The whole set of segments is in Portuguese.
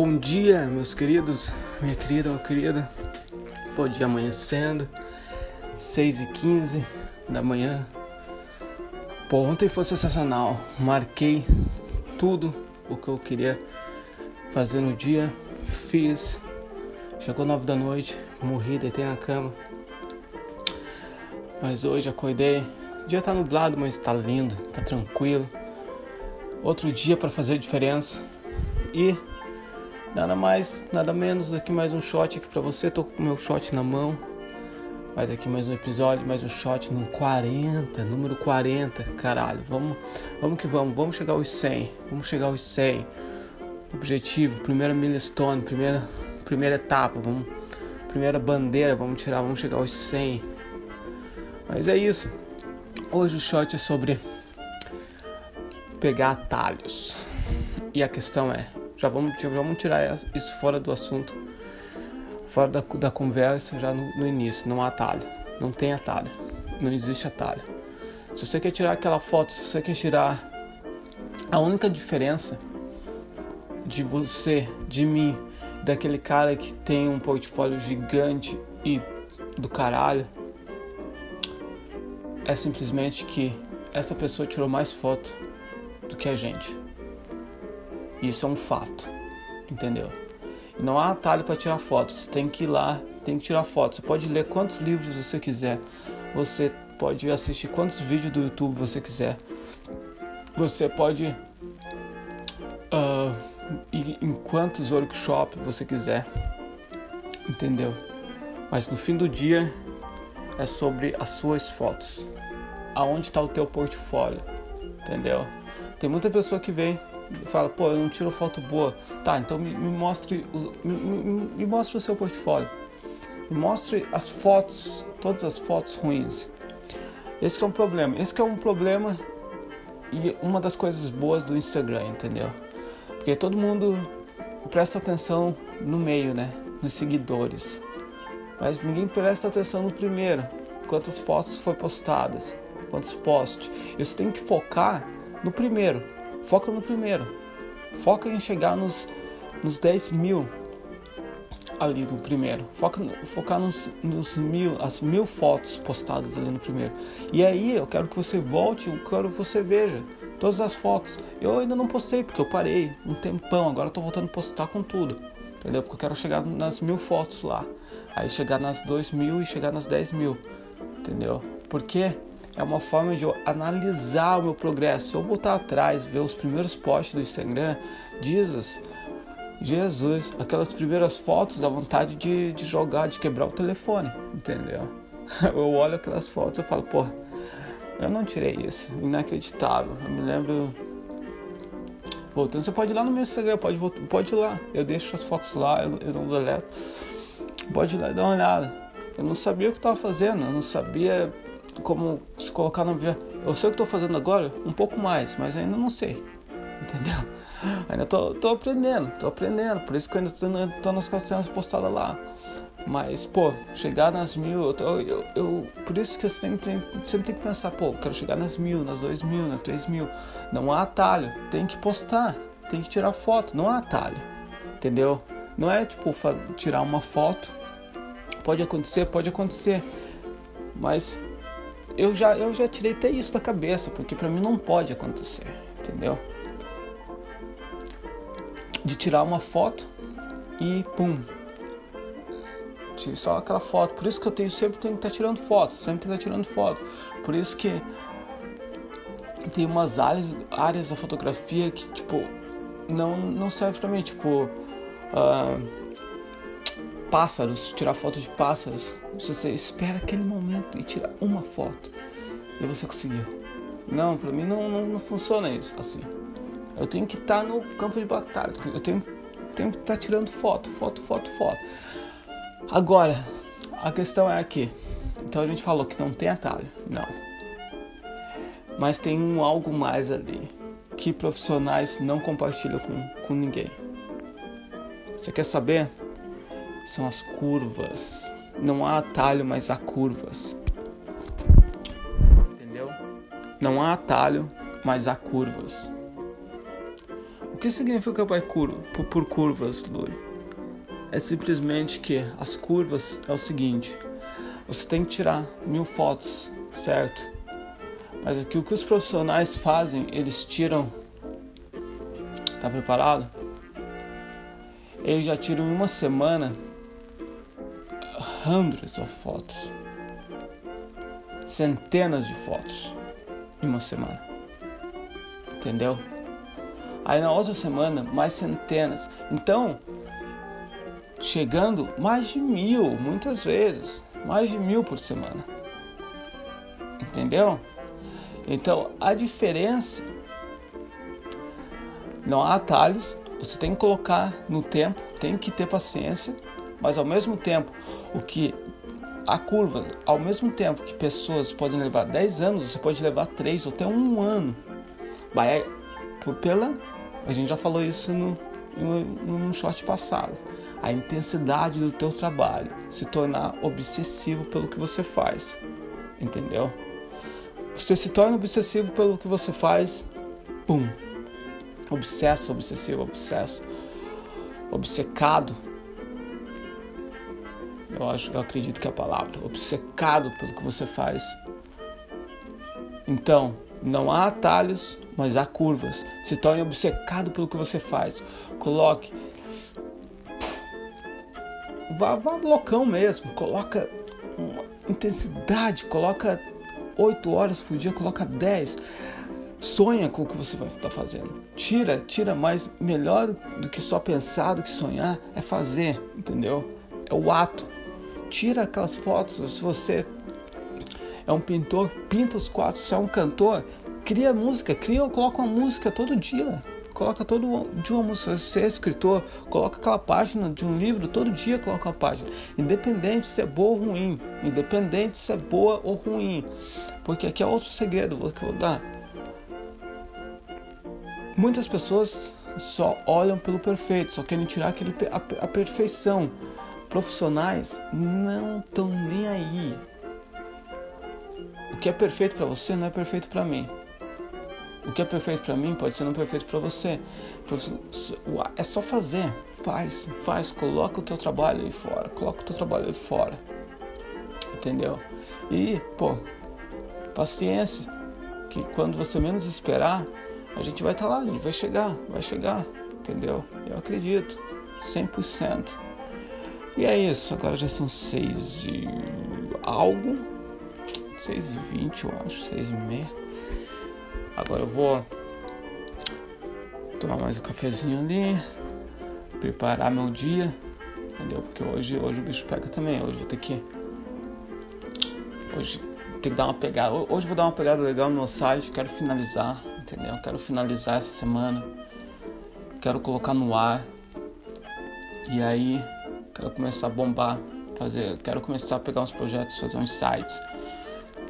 Bom dia, meus queridos, minha querida, meu querido. Bom dia amanhecendo, 6 e 15 da manhã. Pô, ontem foi sensacional. Marquei tudo o que eu queria fazer no dia, fiz. Chegou 9 da noite, morri, deitei na cama. Mas hoje acordei. O dia tá nublado, mas tá lindo, tá tranquilo. Outro dia para fazer diferença. E nada mais, nada menos que mais um shot aqui para você. Tô com o meu shot na mão. Mas aqui mais um episódio, mais um shot no 40, número 40. Caralho, vamos, vamos que vamos, vamos chegar aos 100. Vamos chegar aos 100. Objetivo, primeira milestone, primeira primeira etapa, vamos primeira bandeira, vamos tirar, vamos chegar aos 100. Mas é isso. Hoje o shot é sobre pegar atalhos. E a questão é, já vamos, já vamos tirar isso fora do assunto, fora da, da conversa já no, no início. Não há atalho, não tem atalho, não existe atalho. Se você quer tirar aquela foto, se você quer tirar a única diferença de você, de mim, daquele cara que tem um portfólio gigante e do caralho, é simplesmente que essa pessoa tirou mais foto do que a gente. Isso é um fato, entendeu? Não há atalho para tirar fotos. Você tem que ir lá, tem que tirar fotos. Você pode ler quantos livros você quiser. Você pode assistir quantos vídeos do YouTube você quiser. Você pode uh, ir em quantos workshops você quiser. Entendeu? Mas no fim do dia é sobre as suas fotos. Aonde está o teu portfólio? Entendeu? Tem muita pessoa que vem fala, pô, eu não tiro foto boa. Tá, então me, me mostre, o, me, me, me, mostre o seu portfólio. Me mostre as fotos, todas as fotos ruins. Esse é um problema. Esse é um problema e uma das coisas boas do Instagram, entendeu? Porque todo mundo presta atenção no meio, né? Nos seguidores. Mas ninguém presta atenção no primeiro. Quantas fotos foi postadas, quantos posts. Isso tem que focar no primeiro Foca no primeiro. Foca em chegar nos, nos 10 mil ali no primeiro. Foca, focar nos, nos mil, as mil fotos postadas ali no primeiro. E aí eu quero que você volte, eu quero que você veja todas as fotos. Eu ainda não postei porque eu parei um tempão, agora eu tô voltando a postar com tudo. Entendeu? Porque eu quero chegar nas mil fotos lá. Aí chegar nas dois mil e chegar nas 10 mil. Entendeu? Porque é uma forma de eu analisar o meu progresso. Se eu voltar atrás, ver os primeiros posts do Instagram, Jesus, Jesus, aquelas primeiras fotos, dá vontade de, de jogar, de quebrar o telefone, entendeu? Eu olho aquelas fotos e falo, pô, eu não tirei isso, inacreditável. Eu me lembro. Voltando, você pode ir lá no meu Instagram, pode, pode ir lá. Eu deixo as fotos lá, eu, eu não deleto. Pode ir lá e dar uma olhada. Eu não sabia o que estava fazendo, eu não sabia como se colocar no eu sei o que estou fazendo agora um pouco mais mas ainda não sei entendeu? Ainda tô, tô aprendendo tô aprendendo por isso que eu ainda tô, tô nas 400 postadas lá. Mas pô chegar nas mil eu, eu, eu por isso que você tem, tem, sempre tem que pensar pô quero chegar nas mil nas dois mil nas três mil. Não há atalho tem que postar tem que tirar foto não há atalho entendeu? Não é tipo tirar uma foto. Pode acontecer pode acontecer mas eu já, eu já tirei até isso da cabeça, porque para mim não pode acontecer, entendeu? De tirar uma foto e pum. Só aquela foto. Por isso que eu tenho, sempre tenho que estar tá tirando foto, sempre tenho que estar tá tirando foto. Por isso que tem umas áreas, áreas da fotografia que, tipo, não, não serve pra mim, tipo. Uh, pássaros, tirar foto de pássaros. Você espera aquele momento e tira uma foto e você conseguiu. Não, para mim não, não, não, funciona isso assim. Eu tenho que estar tá no campo de batalha. Eu tenho, tenho que estar tá tirando foto, foto, foto, foto. Agora, a questão é aqui. Então a gente falou que não tem atalho. Não. Mas tem um algo mais ali que profissionais não compartilham com, com ninguém. Você quer saber? São as curvas. Não há atalho, mas há curvas. Entendeu? Não há atalho, mas há curvas. O que significa por, curva, por, por curvas, Lui? É simplesmente que as curvas é o seguinte: você tem que tirar mil fotos, certo? Mas aqui o que os profissionais fazem, eles tiram. Tá preparado? Eles já tiram em uma semana hundreds of fotos, centenas de fotos em uma semana, entendeu? Aí na outra semana mais centenas. Então chegando mais de mil, muitas vezes, mais de mil por semana. Entendeu? Então a diferença não há atalhos, você tem que colocar no tempo, tem que ter paciência, mas ao mesmo tempo, o que a curva, ao mesmo tempo que pessoas podem levar 10 anos, você pode levar 3 ou até um ano. Vai por pela, a gente já falou isso no, no, no short passado a intensidade do teu trabalho, se tornar obsessivo pelo que você faz. Entendeu? Você se torna obsessivo pelo que você faz, pum. Obsesso, obsessivo, obsesso. Obcecado. Eu acho, eu acredito que é a palavra, obcecado pelo que você faz. Então, não há atalhos, mas há curvas. Se torne obcecado pelo que você faz. Coloque vá, vá loucão mesmo, coloca intensidade, coloca 8 horas por dia, coloca 10. Sonha com o que você vai estar tá fazendo. Tira, tira, mas melhor do que só pensar, do que sonhar, é fazer, entendeu? É o ato. Tira aquelas fotos. Se você é um pintor, pinta os quadros. Se é um cantor, cria música, cria, coloca uma música todo dia coloca todo dia uma música. Se é escritor, coloca aquela página de um livro, todo dia coloca uma página. Independente se é boa ou ruim. Independente se é boa ou ruim. Porque aqui é outro segredo que eu vou dar. Muitas pessoas só olham pelo perfeito, só querem tirar aquele, a, a perfeição. Profissionais não estão nem aí. O que é perfeito para você não é perfeito para mim. O que é perfeito para mim pode ser não perfeito para você. É só fazer, faz, faz, coloca o teu trabalho aí fora, coloca o teu trabalho aí fora. Entendeu? E, pô, paciência, que quando você menos esperar, a gente vai estar tá lá, a gente vai chegar, vai chegar, entendeu? Eu acredito, 100%. E é isso, agora já são seis e algo, seis e vinte, eu acho, seis e meia. Agora eu vou tomar mais um cafezinho ali, preparar meu dia, entendeu? Porque hoje, hoje o bicho pega também. Hoje vou ter que. Hoje tem que dar uma pegada. Hoje vou dar uma pegada legal no meu site. Quero finalizar, entendeu? Quero finalizar essa semana. Quero colocar no ar. E aí, quero começar a bombar. Fazer, quero começar a pegar uns projetos, fazer uns sites.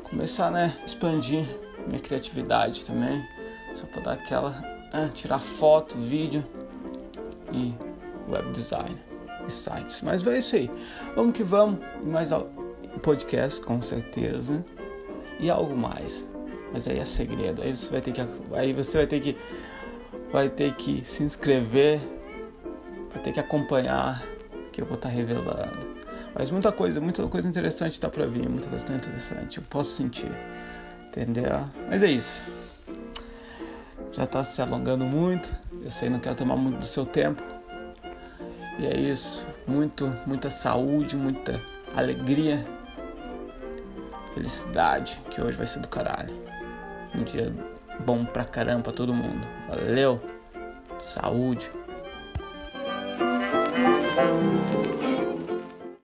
Começar, né? Expandir minha criatividade também, só para dar aquela, ah, tirar foto, vídeo e web design e sites. Mas é isso aí. Vamos que vamos. Mais podcast com certeza e algo mais. Mas aí é segredo. Aí você vai ter que aí você vai ter que vai ter que se inscrever, vai ter que acompanhar que eu vou estar tá revelando. Mas muita coisa, muita coisa interessante está para vir, muita coisa interessante. Eu posso sentir. Entendeu? Mas é isso. Já está se alongando muito. Eu sei, não quero tomar muito do seu tempo. E é isso. Muito, muita saúde, muita alegria, felicidade. Que hoje vai ser do caralho. Um dia bom pra caramba pra todo mundo. Valeu. Saúde. Thank you.